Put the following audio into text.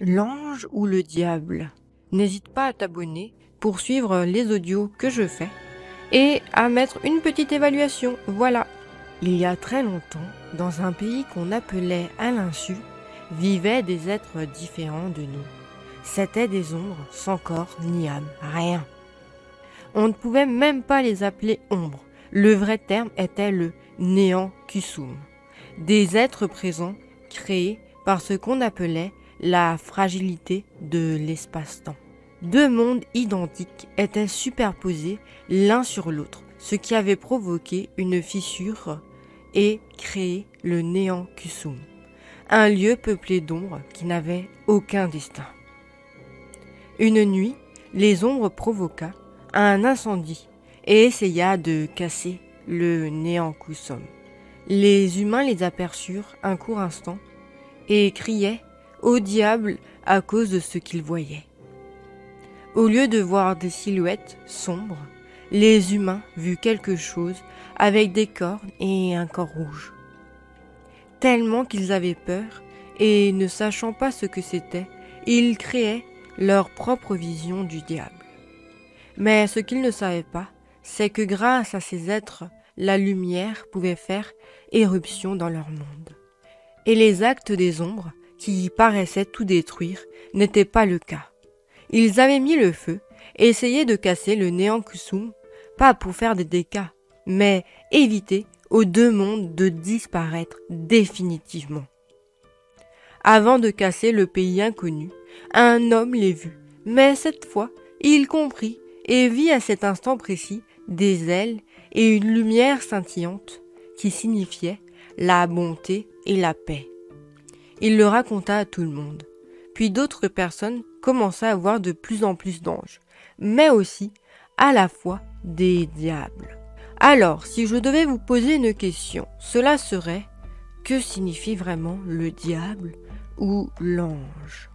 l'ange ou le diable? N'hésite pas à t'abonner pour suivre les audios que je fais et à mettre une petite évaluation. Voilà. Il y a très longtemps, dans un pays qu'on appelait à l'insu, vivaient des êtres différents de nous. C'étaient des ombres sans corps ni âme, rien. On ne pouvait même pas les appeler ombres. Le vrai terme était le néant kusum. Des êtres présents créés par ce qu'on appelait la fragilité de l'espace-temps. Deux mondes identiques étaient superposés l'un sur l'autre, ce qui avait provoqué une fissure et créé le néant Kusum, un lieu peuplé d'ombres qui n'avait aucun destin. Une nuit, les ombres provoqua un incendie et essaya de casser le néant Kusum. Les humains les aperçurent un court instant et criaient au diable à cause de ce qu'ils voyaient. Au lieu de voir des silhouettes sombres, les humains virent quelque chose avec des cornes et un corps rouge. Tellement qu'ils avaient peur, et ne sachant pas ce que c'était, ils créaient leur propre vision du diable. Mais ce qu'ils ne savaient pas, c'est que grâce à ces êtres, la lumière pouvait faire éruption dans leur monde. Et les actes des ombres qui paraissaient tout détruire, n'était pas le cas. Ils avaient mis le feu et essayé de casser le néant Kusum, pas pour faire des dégâts, mais éviter aux deux mondes de disparaître définitivement. Avant de casser le pays inconnu, un homme les vit, mais cette fois, il comprit et vit à cet instant précis des ailes et une lumière scintillante qui signifiait la bonté et la paix. Il le raconta à tout le monde. Puis d'autres personnes commençaient à voir de plus en plus d'anges, mais aussi à la fois des diables. Alors, si je devais vous poser une question, cela serait que signifie vraiment le diable ou l'ange?